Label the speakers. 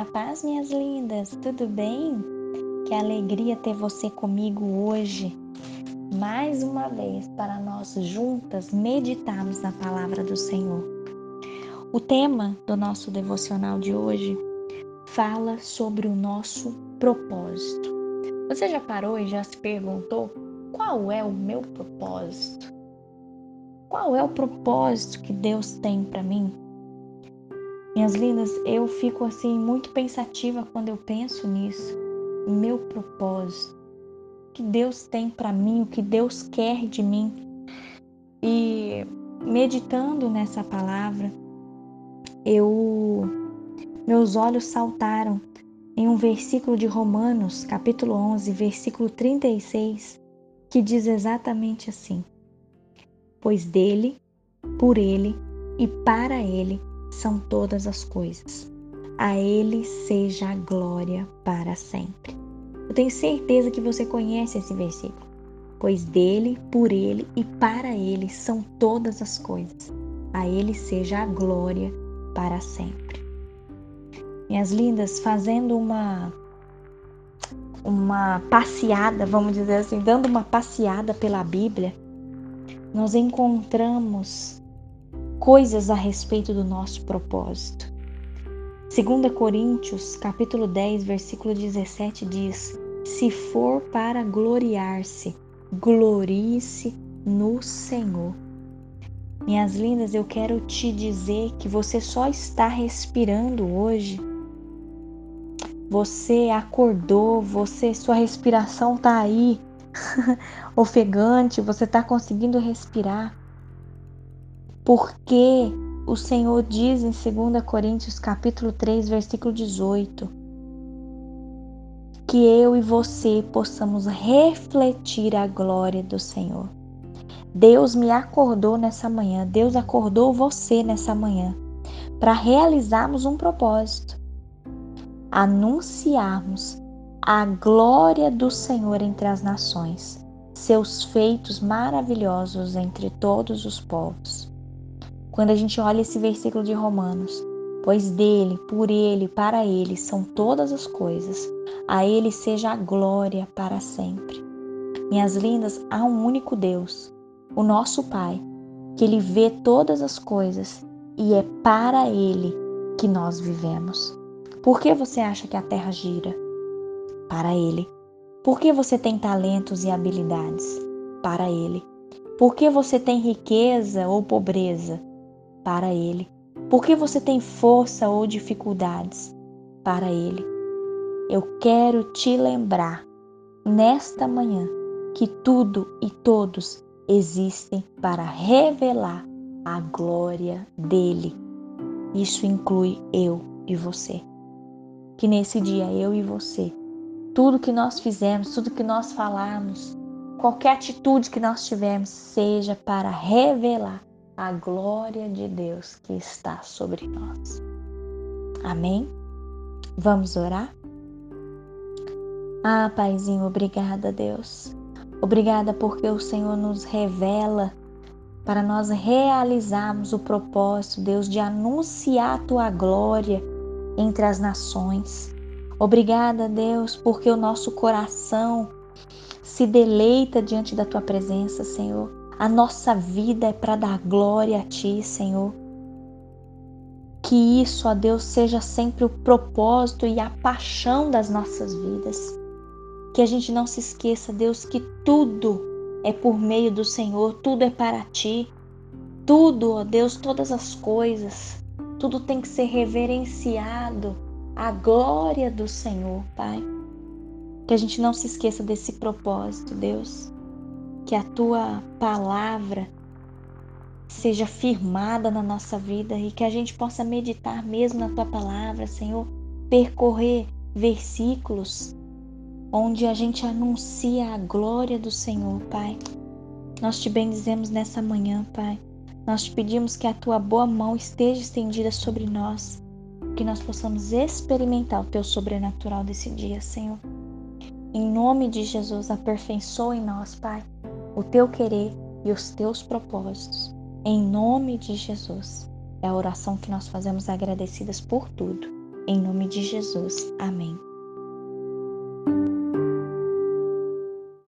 Speaker 1: A paz, minhas lindas, tudo bem? Que alegria ter você comigo hoje, mais uma vez, para nós juntas meditarmos na palavra do Senhor. O tema do nosso devocional de hoje fala sobre o nosso propósito. Você já parou e já se perguntou qual é o meu propósito? Qual é o propósito que Deus tem para mim? Minhas lindas, eu fico assim muito pensativa quando eu penso nisso, meu propósito, o que Deus tem para mim, o que Deus quer de mim. E meditando nessa palavra, eu meus olhos saltaram em um versículo de Romanos, capítulo 11, versículo 36, que diz exatamente assim: Pois dele, por ele e para ele são todas as coisas. A Ele seja a glória para sempre. Eu tenho certeza que você conhece esse versículo, pois dele, por ele e para ele são todas as coisas. A Ele seja a glória para sempre. Minhas lindas, fazendo uma uma passeada, vamos dizer assim, dando uma passeada pela Bíblia, nós encontramos coisas a respeito do nosso propósito. 2 Coríntios, capítulo 10, versículo 17 diz: Se for para gloriar-se, glorie-se no Senhor. Minhas lindas, eu quero te dizer que você só está respirando hoje. Você acordou, você, sua respiração está aí, ofegante, você está conseguindo respirar porque o Senhor diz em 2 Coríntios capítulo 3, versículo 18, que eu e você possamos refletir a glória do Senhor. Deus me acordou nessa manhã, Deus acordou você nessa manhã para realizarmos um propósito, anunciarmos a glória do Senhor entre as nações, seus feitos maravilhosos entre todos os povos quando a gente olha esse versículo de Romanos. Pois dele, por ele, para ele são todas as coisas, a ele seja a glória para sempre. Minhas lindas, há um único Deus, o nosso Pai, que ele vê todas as coisas e é para ele que nós vivemos. Por que você acha que a terra gira? Para ele. Por que você tem talentos e habilidades? Para ele. Por que você tem riqueza ou pobreza? Para Ele. Porque você tem força ou dificuldades para Ele. Eu quero te lembrar nesta manhã que tudo e todos existem para revelar a glória dele. Isso inclui eu e você. Que nesse dia eu e você, tudo que nós fizemos, tudo que nós falarmos, qualquer atitude que nós tivermos, seja para revelar a glória de Deus que está sobre nós. Amém? Vamos orar? Ah, Paizinho, obrigada, Deus. Obrigada porque o Senhor nos revela para nós realizarmos o propósito, Deus, de anunciar a tua glória entre as nações. Obrigada, Deus, porque o nosso coração se deleita diante da tua presença, Senhor. A nossa vida é para dar glória a Ti, Senhor. Que isso, ó Deus, seja sempre o propósito e a paixão das nossas vidas. Que a gente não se esqueça, Deus, que tudo é por meio do Senhor, tudo é para Ti. Tudo, ó Deus, todas as coisas, tudo tem que ser reverenciado à glória do Senhor, Pai. Que a gente não se esqueça desse propósito, Deus que a tua palavra seja firmada na nossa vida e que a gente possa meditar mesmo na tua palavra, Senhor, percorrer versículos onde a gente anuncia a glória do Senhor, Pai. Nós te bendizemos nessa manhã, Pai. Nós te pedimos que a tua boa mão esteja estendida sobre nós, que nós possamos experimentar o teu sobrenatural desse dia, Senhor. Em nome de Jesus, aperfeiçoa em nós, Pai o teu querer e os teus propósitos. Em nome de Jesus. É a oração que nós fazemos agradecidas por tudo. Em nome de Jesus. Amém.